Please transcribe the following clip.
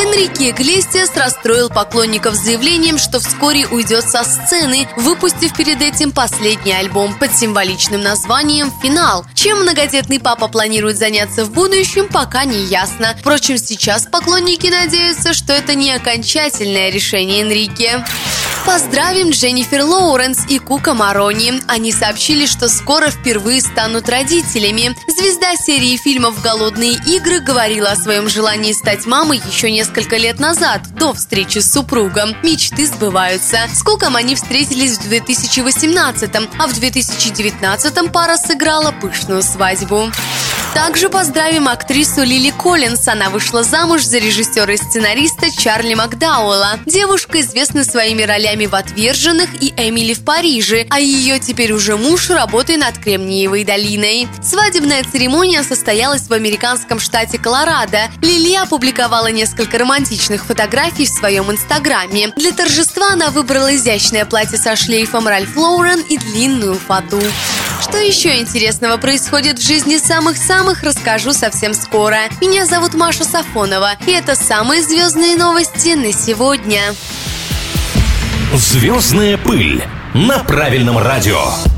Энрике Иглесиас расстроил поклонников заявлением, что вскоре уйдет со сцены, выпустив перед этим последний альбом под символичным названием «Финал». Чем многодетный папа планирует заняться в будущем, пока не ясно. Впрочем, сейчас поклонники надеются, что это не окончательное решение Энрике. Поздравим Дженнифер Лоуренс и Кука Марони. Они сообщили, что скоро впервые станут родителями. Звезда серии фильмов «Голодные игры» говорила о своем желании стать мамой еще несколько лет назад, до встречи с супругом. Мечты сбываются. С Куком они встретились в 2018 а в 2019 пара сыграла пышную свадьбу. Также поздравим актрису Лили Коллинс. Она вышла замуж за режиссера и сценариста Чарли Макдауэлла. Девушка известна своими ролями в «Отверженных» и «Эмили в Париже», а ее теперь уже муж работает над Кремниевой долиной. Свадебная церемония состоялась в американском штате Колорадо. Лили опубликовала несколько романтичных фотографий в своем инстаграме. Для торжества она выбрала изящное платье со шлейфом Ральф Лоурен и длинную фату. Что еще интересного происходит в жизни самых-самых, расскажу совсем скоро. Меня зовут Маша Сафонова, и это самые звездные новости на сегодня. Звездная пыль на правильном радио.